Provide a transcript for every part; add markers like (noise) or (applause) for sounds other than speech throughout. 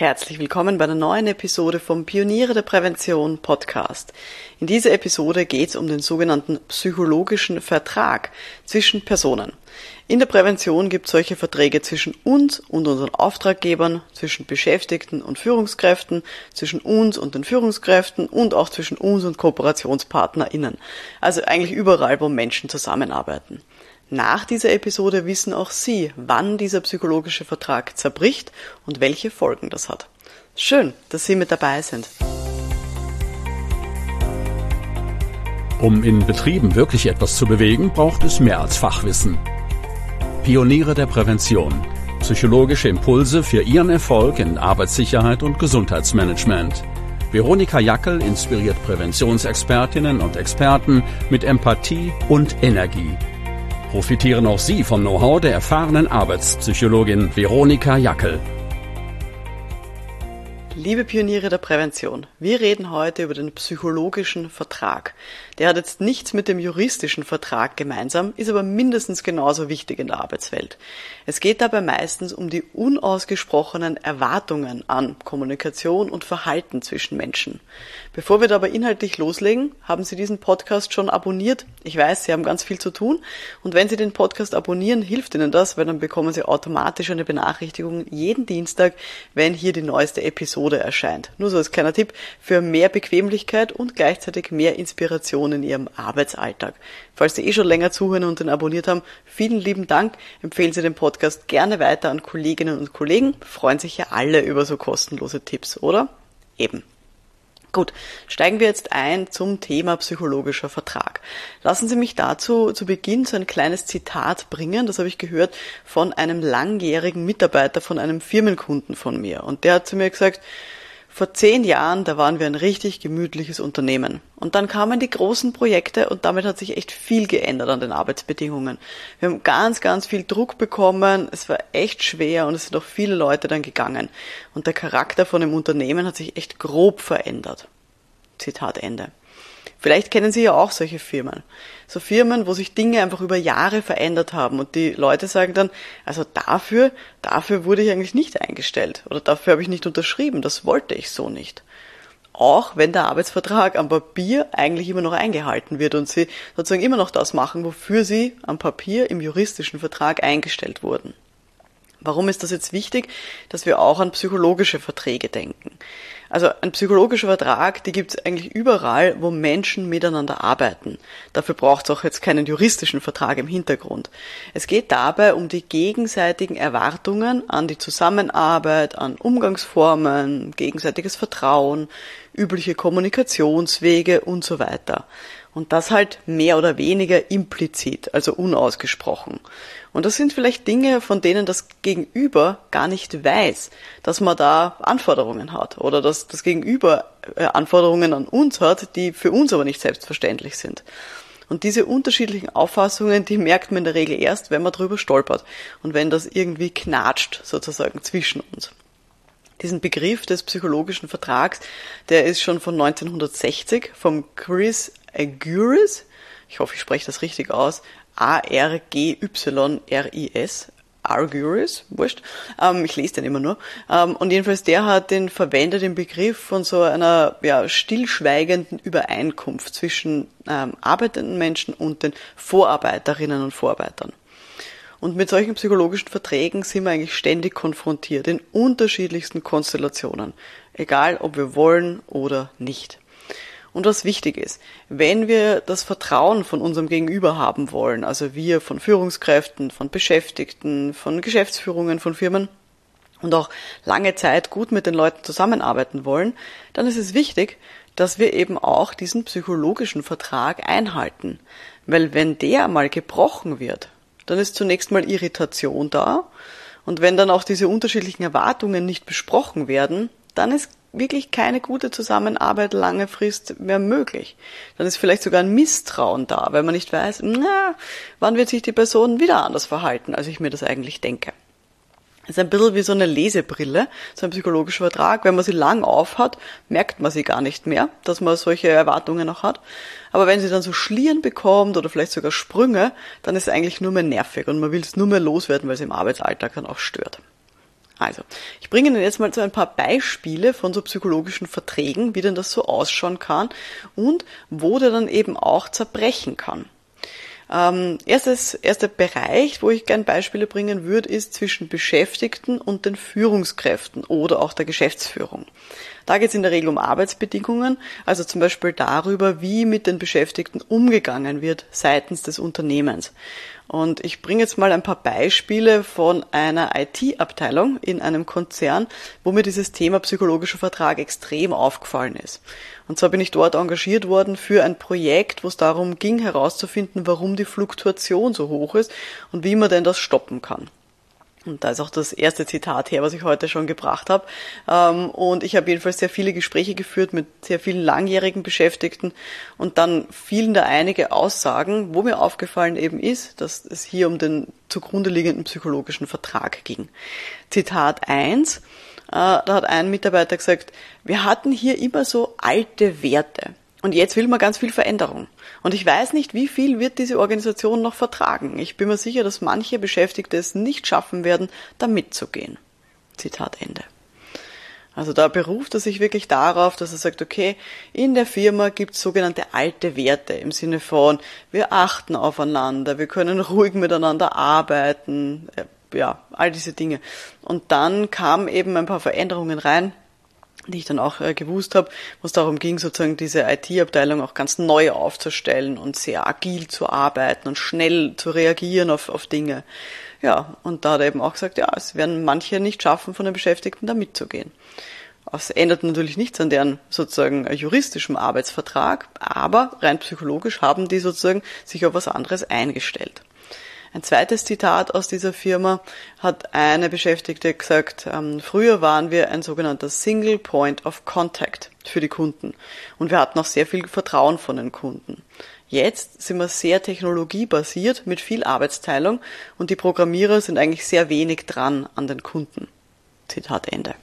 Herzlich willkommen bei einer neuen Episode vom Pioniere der Prävention Podcast. In dieser Episode geht es um den sogenannten psychologischen Vertrag zwischen Personen. In der Prävention gibt es solche Verträge zwischen uns und unseren Auftraggebern, zwischen Beschäftigten und Führungskräften, zwischen uns und den Führungskräften und auch zwischen uns und KooperationspartnerInnen. Also eigentlich überall, wo Menschen zusammenarbeiten. Nach dieser Episode wissen auch Sie, wann dieser psychologische Vertrag zerbricht und welche Folgen das hat. Schön, dass Sie mit dabei sind. Um in Betrieben wirklich etwas zu bewegen, braucht es mehr als Fachwissen. Pioniere der Prävention. Psychologische Impulse für Ihren Erfolg in Arbeitssicherheit und Gesundheitsmanagement. Veronika Jackel inspiriert Präventionsexpertinnen und Experten mit Empathie und Energie profitieren auch Sie vom Know-how der erfahrenen Arbeitspsychologin Veronika Jackel. Liebe Pioniere der Prävention, wir reden heute über den psychologischen Vertrag. Der hat jetzt nichts mit dem juristischen Vertrag gemeinsam, ist aber mindestens genauso wichtig in der Arbeitswelt. Es geht dabei meistens um die unausgesprochenen Erwartungen an Kommunikation und Verhalten zwischen Menschen. Bevor wir dabei inhaltlich loslegen, haben Sie diesen Podcast schon abonniert. Ich weiß, Sie haben ganz viel zu tun. Und wenn Sie den Podcast abonnieren, hilft Ihnen das, weil dann bekommen Sie automatisch eine Benachrichtigung jeden Dienstag, wenn hier die neueste Episode erscheint. Nur so als kleiner Tipp für mehr Bequemlichkeit und gleichzeitig mehr Inspiration in Ihrem Arbeitsalltag. Falls Sie eh schon länger zuhören und den abonniert haben, vielen lieben Dank. Empfehlen Sie den Podcast gerne weiter an Kolleginnen und Kollegen. Freuen sich ja alle über so kostenlose Tipps, oder? Eben. Gut, steigen wir jetzt ein zum Thema psychologischer Vertrag. Lassen Sie mich dazu zu Beginn so ein kleines Zitat bringen. Das habe ich gehört von einem langjährigen Mitarbeiter von einem Firmenkunden von mir. Und der hat zu mir gesagt, vor zehn Jahren, da waren wir ein richtig gemütliches Unternehmen. Und dann kamen die großen Projekte und damit hat sich echt viel geändert an den Arbeitsbedingungen. Wir haben ganz, ganz viel Druck bekommen. Es war echt schwer und es sind auch viele Leute dann gegangen. Und der Charakter von dem Unternehmen hat sich echt grob verändert. Zitat Ende. Vielleicht kennen Sie ja auch solche Firmen. So Firmen, wo sich Dinge einfach über Jahre verändert haben und die Leute sagen dann, also dafür, dafür wurde ich eigentlich nicht eingestellt oder dafür habe ich nicht unterschrieben, das wollte ich so nicht. Auch wenn der Arbeitsvertrag am Papier eigentlich immer noch eingehalten wird und Sie sozusagen immer noch das machen, wofür Sie am Papier im juristischen Vertrag eingestellt wurden. Warum ist das jetzt wichtig, dass wir auch an psychologische Verträge denken? Also ein psychologischer Vertrag, die gibt es eigentlich überall, wo Menschen miteinander arbeiten. Dafür braucht es auch jetzt keinen juristischen Vertrag im Hintergrund. Es geht dabei um die gegenseitigen Erwartungen an die Zusammenarbeit, an Umgangsformen, gegenseitiges Vertrauen, übliche Kommunikationswege und so weiter. Und das halt mehr oder weniger implizit, also unausgesprochen. Und das sind vielleicht Dinge, von denen das Gegenüber gar nicht weiß, dass man da Anforderungen hat oder dass das Gegenüber äh, Anforderungen an uns hat, die für uns aber nicht selbstverständlich sind. Und diese unterschiedlichen Auffassungen, die merkt man in der Regel erst, wenn man drüber stolpert und wenn das irgendwie knatscht sozusagen zwischen uns. Diesen Begriff des psychologischen Vertrags, der ist schon von 1960 vom Chris Aguris, ich hoffe, ich spreche das richtig aus, A-R-G-Y-R-I-S, Arguris, wurscht. Ähm, ich lese den immer nur. Ähm, und jedenfalls der hat den verwendet den Begriff von so einer ja, stillschweigenden Übereinkunft zwischen ähm, arbeitenden Menschen und den Vorarbeiterinnen und Vorarbeitern. Und mit solchen psychologischen Verträgen sind wir eigentlich ständig konfrontiert, in unterschiedlichsten Konstellationen, egal ob wir wollen oder nicht. Und was wichtig ist, wenn wir das Vertrauen von unserem Gegenüber haben wollen, also wir von Führungskräften, von Beschäftigten, von Geschäftsführungen, von Firmen und auch lange Zeit gut mit den Leuten zusammenarbeiten wollen, dann ist es wichtig, dass wir eben auch diesen psychologischen Vertrag einhalten. Weil wenn der mal gebrochen wird, dann ist zunächst mal Irritation da. Und wenn dann auch diese unterschiedlichen Erwartungen nicht besprochen werden, dann ist wirklich keine gute Zusammenarbeit lange Frist mehr möglich. Dann ist vielleicht sogar ein Misstrauen da, weil man nicht weiß, na, wann wird sich die Person wieder anders verhalten, als ich mir das eigentlich denke. Das ist ein bisschen wie so eine Lesebrille, so ein psychologischer Vertrag. Wenn man sie lang aufhat, merkt man sie gar nicht mehr, dass man solche Erwartungen noch hat. Aber wenn sie dann so Schlieren bekommt oder vielleicht sogar Sprünge, dann ist es eigentlich nur mehr nervig und man will es nur mehr loswerden, weil es im Arbeitsalltag dann auch stört. Also, ich bringe Ihnen jetzt mal so ein paar Beispiele von so psychologischen Verträgen, wie denn das so ausschauen kann und wo der dann eben auch zerbrechen kann. Ähm, erstes, erster Bereich, wo ich gerne Beispiele bringen würde, ist zwischen Beschäftigten und den Führungskräften oder auch der Geschäftsführung. Da geht es in der Regel um Arbeitsbedingungen, also zum Beispiel darüber, wie mit den Beschäftigten umgegangen wird seitens des Unternehmens. Und ich bringe jetzt mal ein paar Beispiele von einer IT-Abteilung in einem Konzern, wo mir dieses Thema psychologischer Vertrag extrem aufgefallen ist. Und zwar bin ich dort engagiert worden für ein Projekt, wo es darum ging, herauszufinden, warum die Fluktuation so hoch ist und wie man denn das stoppen kann. Und da ist auch das erste Zitat her, was ich heute schon gebracht habe. Ähm, und ich habe jedenfalls sehr viele Gespräche geführt mit sehr vielen langjährigen Beschäftigten. Und dann fielen da einige Aussagen, wo mir aufgefallen eben ist, dass es hier um den zugrunde liegenden psychologischen Vertrag ging. Zitat 1. Äh, da hat ein Mitarbeiter gesagt, wir hatten hier immer so alte Werte. Und jetzt will man ganz viel Veränderung. Und ich weiß nicht, wie viel wird diese Organisation noch vertragen. Ich bin mir sicher, dass manche Beschäftigte es nicht schaffen werden, da mitzugehen. Zitat Ende. Also da beruft er sich wirklich darauf, dass er sagt, okay, in der Firma gibt es sogenannte alte Werte im Sinne von, wir achten aufeinander, wir können ruhig miteinander arbeiten, äh, ja, all diese Dinge. Und dann kamen eben ein paar Veränderungen rein, die ich dann auch äh, gewusst habe, wo es darum ging, sozusagen diese IT-Abteilung auch ganz neu aufzustellen und sehr agil zu arbeiten und schnell zu reagieren auf, auf Dinge. Ja, und da hat er eben auch gesagt, ja, es werden manche nicht schaffen, von den Beschäftigten da mitzugehen. Das ändert natürlich nichts an deren sozusagen juristischen Arbeitsvertrag, aber rein psychologisch haben die sozusagen sich auf was anderes eingestellt. Ein zweites Zitat aus dieser Firma hat eine Beschäftigte gesagt, ähm, früher waren wir ein sogenannter Single Point of Contact für die Kunden und wir hatten auch sehr viel Vertrauen von den Kunden. Jetzt sind wir sehr technologiebasiert mit viel Arbeitsteilung und die Programmierer sind eigentlich sehr wenig dran an den Kunden. Zitat Ende.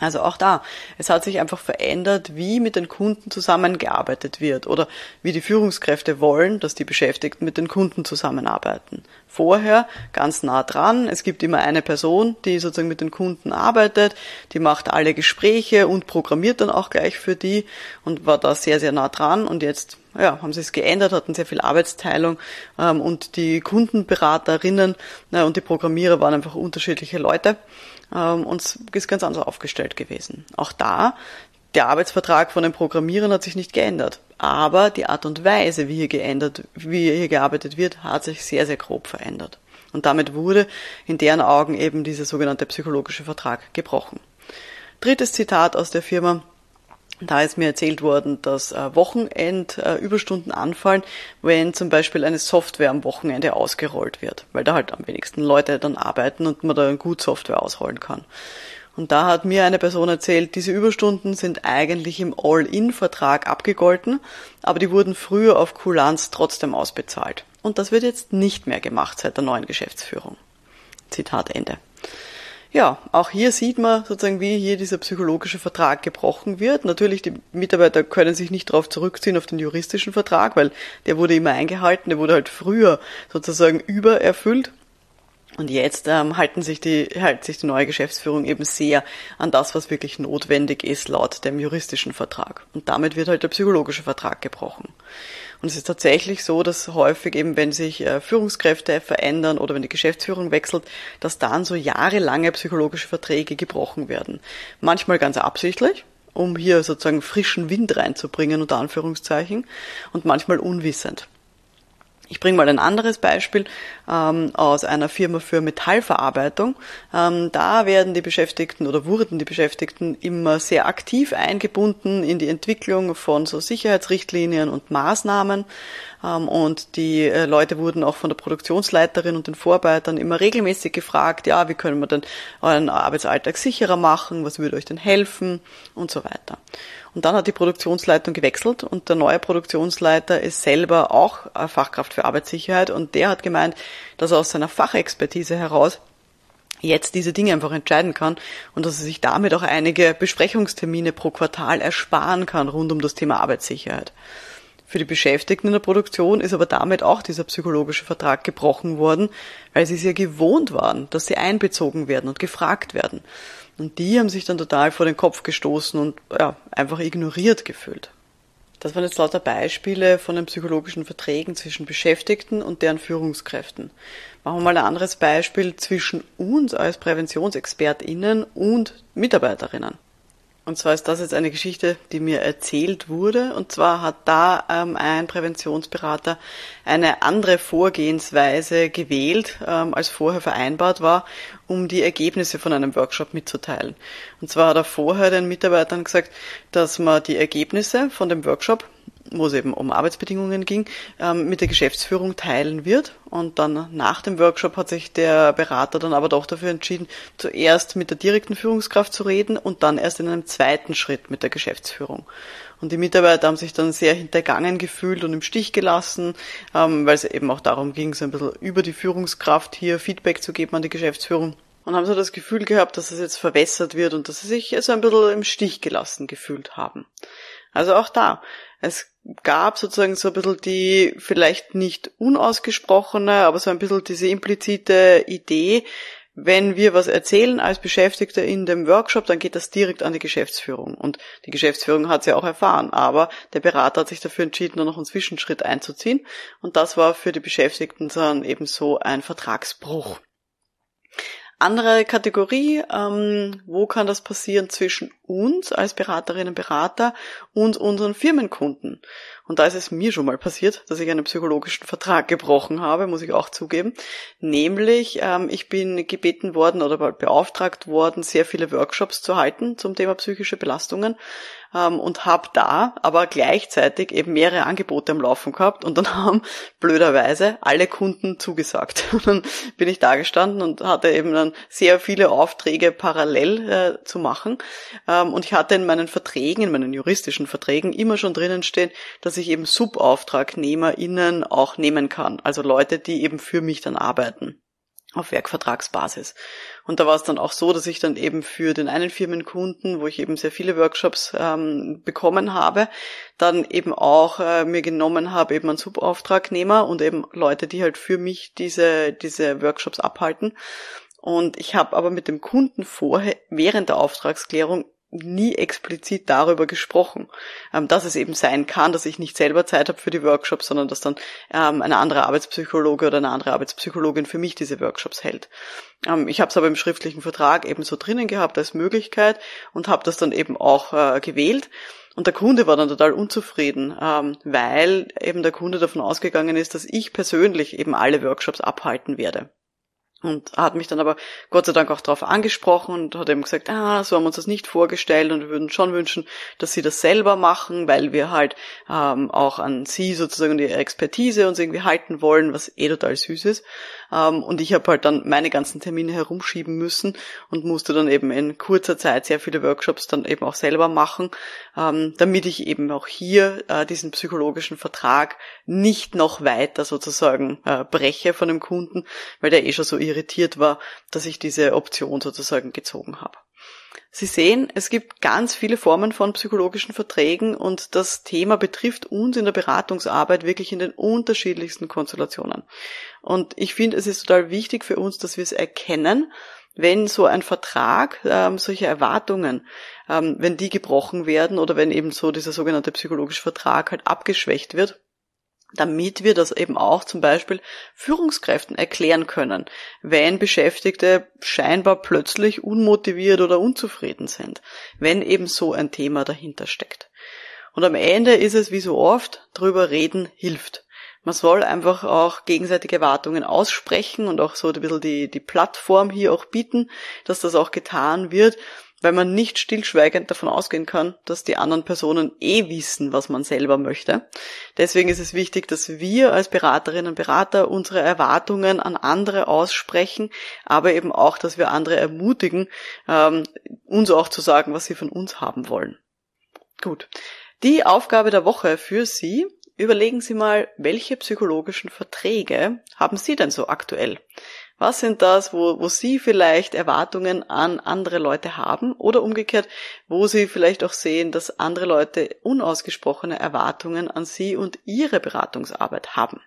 Also auch da, es hat sich einfach verändert, wie mit den Kunden zusammengearbeitet wird oder wie die Führungskräfte wollen, dass die Beschäftigten mit den Kunden zusammenarbeiten. Vorher ganz nah dran, es gibt immer eine Person, die sozusagen mit den Kunden arbeitet, die macht alle Gespräche und programmiert dann auch gleich für die und war da sehr, sehr nah dran und jetzt ja, haben sie es geändert, hatten sehr viel Arbeitsteilung ähm, und die Kundenberaterinnen na, und die Programmierer waren einfach unterschiedliche Leute ähm, und ist ganz anders aufgestellt gewesen. Auch da, der Arbeitsvertrag von den Programmierern hat sich nicht geändert, aber die Art und Weise, wie hier geändert, wie hier gearbeitet wird, hat sich sehr, sehr grob verändert. Und damit wurde in deren Augen eben dieser sogenannte psychologische Vertrag gebrochen. Drittes Zitat aus der Firma. Da ist mir erzählt worden, dass äh, Wochenendüberstunden äh, anfallen, wenn zum Beispiel eine Software am Wochenende ausgerollt wird, weil da halt am wenigsten Leute dann arbeiten und man da gut Software ausrollen kann. Und da hat mir eine Person erzählt, diese Überstunden sind eigentlich im All-In-Vertrag abgegolten, aber die wurden früher auf Kulanz trotzdem ausbezahlt. Und das wird jetzt nicht mehr gemacht seit der neuen Geschäftsführung. Zitat Ende. Ja, auch hier sieht man sozusagen, wie hier dieser psychologische Vertrag gebrochen wird. Natürlich, die Mitarbeiter können sich nicht darauf zurückziehen auf den juristischen Vertrag, weil der wurde immer eingehalten, der wurde halt früher sozusagen übererfüllt. Und jetzt ähm, halten sich die, hält sich die neue Geschäftsführung eben sehr an das, was wirklich notwendig ist laut dem juristischen Vertrag. Und damit wird halt der psychologische Vertrag gebrochen. Und es ist tatsächlich so, dass häufig eben, wenn sich äh, Führungskräfte verändern oder wenn die Geschäftsführung wechselt, dass dann so jahrelange psychologische Verträge gebrochen werden. Manchmal ganz absichtlich, um hier sozusagen frischen Wind reinzubringen, unter Anführungszeichen, und manchmal unwissend. Ich bringe mal ein anderes Beispiel ähm, aus einer Firma für Metallverarbeitung. Ähm, da werden die Beschäftigten oder wurden die Beschäftigten immer sehr aktiv eingebunden in die Entwicklung von so Sicherheitsrichtlinien und Maßnahmen. Ähm, und die äh, Leute wurden auch von der Produktionsleiterin und den Vorarbeitern immer regelmäßig gefragt, ja, wie können wir denn euren Arbeitsalltag sicherer machen, was würde euch denn helfen und so weiter. Und dann hat die Produktionsleitung gewechselt und der neue Produktionsleiter ist selber auch Fachkraft für Arbeitssicherheit und der hat gemeint, dass er aus seiner Fachexpertise heraus jetzt diese Dinge einfach entscheiden kann und dass er sich damit auch einige Besprechungstermine pro Quartal ersparen kann rund um das Thema Arbeitssicherheit. Für die Beschäftigten in der Produktion ist aber damit auch dieser psychologische Vertrag gebrochen worden, weil sie es ja gewohnt waren, dass sie einbezogen werden und gefragt werden. Und die haben sich dann total vor den Kopf gestoßen und ja, einfach ignoriert gefühlt. Das waren jetzt lauter Beispiele von den psychologischen Verträgen zwischen Beschäftigten und deren Führungskräften. Machen wir mal ein anderes Beispiel zwischen uns als PräventionsexpertInnen und Mitarbeiterinnen. Und zwar ist das jetzt eine Geschichte, die mir erzählt wurde. Und zwar hat da ähm, ein Präventionsberater eine andere Vorgehensweise gewählt, ähm, als vorher vereinbart war, um die Ergebnisse von einem Workshop mitzuteilen. Und zwar hat er vorher den Mitarbeitern gesagt, dass man die Ergebnisse von dem Workshop wo es eben um Arbeitsbedingungen ging, ähm, mit der Geschäftsführung teilen wird. Und dann nach dem Workshop hat sich der Berater dann aber doch dafür entschieden, zuerst mit der direkten Führungskraft zu reden und dann erst in einem zweiten Schritt mit der Geschäftsführung. Und die Mitarbeiter haben sich dann sehr hintergangen gefühlt und im Stich gelassen, ähm, weil es eben auch darum ging, so ein bisschen über die Führungskraft hier Feedback zu geben an die Geschäftsführung. Und haben so das Gefühl gehabt, dass es jetzt verwässert wird und dass sie sich so ein bisschen im Stich gelassen gefühlt haben. Also auch da. Es gab sozusagen so ein bisschen die vielleicht nicht unausgesprochene, aber so ein bisschen diese implizite Idee, wenn wir was erzählen als Beschäftigter in dem Workshop, dann geht das direkt an die Geschäftsführung. Und die Geschäftsführung hat es ja auch erfahren. Aber der Berater hat sich dafür entschieden, nur noch einen Zwischenschritt einzuziehen. Und das war für die Beschäftigten dann eben so ein Vertragsbruch. Andere Kategorie, ähm, wo kann das passieren zwischen uns als Beraterinnen und Berater und unseren Firmenkunden? Und da ist es mir schon mal passiert, dass ich einen psychologischen Vertrag gebrochen habe, muss ich auch zugeben. Nämlich, ähm, ich bin gebeten worden oder beauftragt worden, sehr viele Workshops zu halten zum Thema psychische Belastungen ähm, und habe da aber gleichzeitig eben mehrere Angebote am Laufen gehabt und dann (laughs) haben blöderweise alle Kunden zugesagt. (laughs) Und dann bin ich da gestanden und hatte eben dann sehr viele Aufträge parallel äh, zu machen ähm, und ich hatte in meinen Verträgen, in meinen juristischen Verträgen immer schon drinnen stehen, dass ich eben SubauftragnehmerInnen auch nehmen kann, also Leute, die eben für mich dann arbeiten auf Werkvertragsbasis. Und da war es dann auch so, dass ich dann eben für den einen Firmenkunden, wo ich eben sehr viele Workshops ähm, bekommen habe, dann eben auch äh, mir genommen habe, eben einen Subauftragnehmer und eben Leute, die halt für mich diese, diese Workshops abhalten. Und ich habe aber mit dem Kunden vorher, während der Auftragsklärung, nie explizit darüber gesprochen, ähm, dass es eben sein kann, dass ich nicht selber Zeit habe für die Workshops, sondern dass dann ähm, ein anderer Arbeitspsychologe oder eine andere Arbeitspsychologin für mich diese Workshops hält. Ähm, ich habe es aber im schriftlichen Vertrag eben so drinnen gehabt als Möglichkeit und habe das dann eben auch äh, gewählt. Und der Kunde war dann total unzufrieden, weil eben der Kunde davon ausgegangen ist, dass ich persönlich eben alle Workshops abhalten werde. Und hat mich dann aber Gott sei Dank auch darauf angesprochen und hat eben gesagt, ah, so haben wir uns das nicht vorgestellt und wir würden schon wünschen, dass sie das selber machen, weil wir halt ähm, auch an sie sozusagen die Expertise uns irgendwie halten wollen, was eh total süß ist. Ähm, und ich habe halt dann meine ganzen Termine herumschieben müssen und musste dann eben in kurzer Zeit sehr viele Workshops dann eben auch selber machen, ähm, damit ich eben auch hier äh, diesen psychologischen Vertrag nicht noch weiter sozusagen äh, breche von dem Kunden, weil der eh schon so irritiert war, dass ich diese Option sozusagen gezogen habe. Sie sehen, es gibt ganz viele Formen von psychologischen Verträgen und das Thema betrifft uns in der Beratungsarbeit wirklich in den unterschiedlichsten Konstellationen. Und ich finde, es ist total wichtig für uns, dass wir es erkennen, wenn so ein Vertrag, ähm, solche Erwartungen, ähm, wenn die gebrochen werden oder wenn eben so dieser sogenannte psychologische Vertrag halt abgeschwächt wird, damit wir das eben auch zum Beispiel Führungskräften erklären können, wenn Beschäftigte scheinbar plötzlich unmotiviert oder unzufrieden sind, wenn eben so ein Thema dahinter steckt. Und am Ende ist es wie so oft, drüber reden hilft. Man soll einfach auch gegenseitige Erwartungen aussprechen und auch so ein bisschen die, die Plattform hier auch bieten, dass das auch getan wird weil man nicht stillschweigend davon ausgehen kann, dass die anderen Personen eh wissen, was man selber möchte. Deswegen ist es wichtig, dass wir als Beraterinnen und Berater unsere Erwartungen an andere aussprechen, aber eben auch, dass wir andere ermutigen, ähm, uns auch zu sagen, was sie von uns haben wollen. Gut. Die Aufgabe der Woche für Sie. Überlegen Sie mal, welche psychologischen Verträge haben Sie denn so aktuell? Was sind das, wo, wo Sie vielleicht Erwartungen an andere Leute haben oder umgekehrt, wo Sie vielleicht auch sehen, dass andere Leute unausgesprochene Erwartungen an Sie und Ihre Beratungsarbeit haben?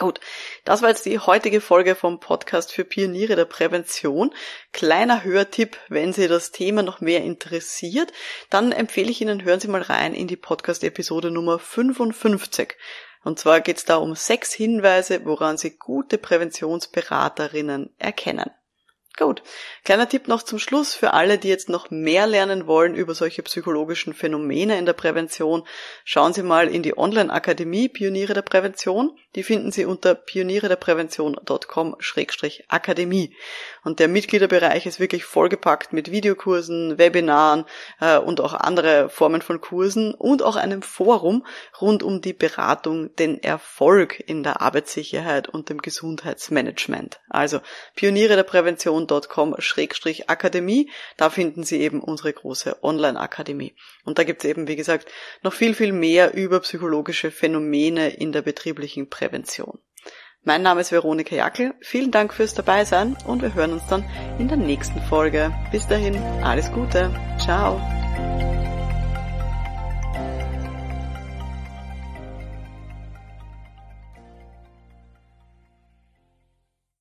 Gut, das war jetzt die heutige Folge vom Podcast für Pioniere der Prävention. Kleiner Hörtipp, wenn Sie das Thema noch mehr interessiert, dann empfehle ich Ihnen, hören Sie mal rein in die Podcast-Episode Nummer 55. Und zwar geht es da um sechs Hinweise, woran Sie gute Präventionsberaterinnen erkennen. Gut. Kleiner Tipp noch zum Schluss für alle, die jetzt noch mehr lernen wollen über solche psychologischen Phänomene in der Prävention. Schauen Sie mal in die Online-Akademie Pioniere der Prävention. Die finden Sie unter pionierederprävention.com-akademie. Und der Mitgliederbereich ist wirklich vollgepackt mit Videokursen, Webinaren äh, und auch andere Formen von Kursen und auch einem Forum rund um die Beratung, den Erfolg in der Arbeitssicherheit und dem Gesundheitsmanagement. Also Pioniere der Prävention www.akademie. Da finden Sie eben unsere große Online-Akademie. Und da gibt es eben, wie gesagt, noch viel, viel mehr über psychologische Phänomene in der betrieblichen Prävention. Mein Name ist Veronika Jackel. Vielen Dank fürs Dabeisein und wir hören uns dann in der nächsten Folge. Bis dahin, alles Gute. Ciao.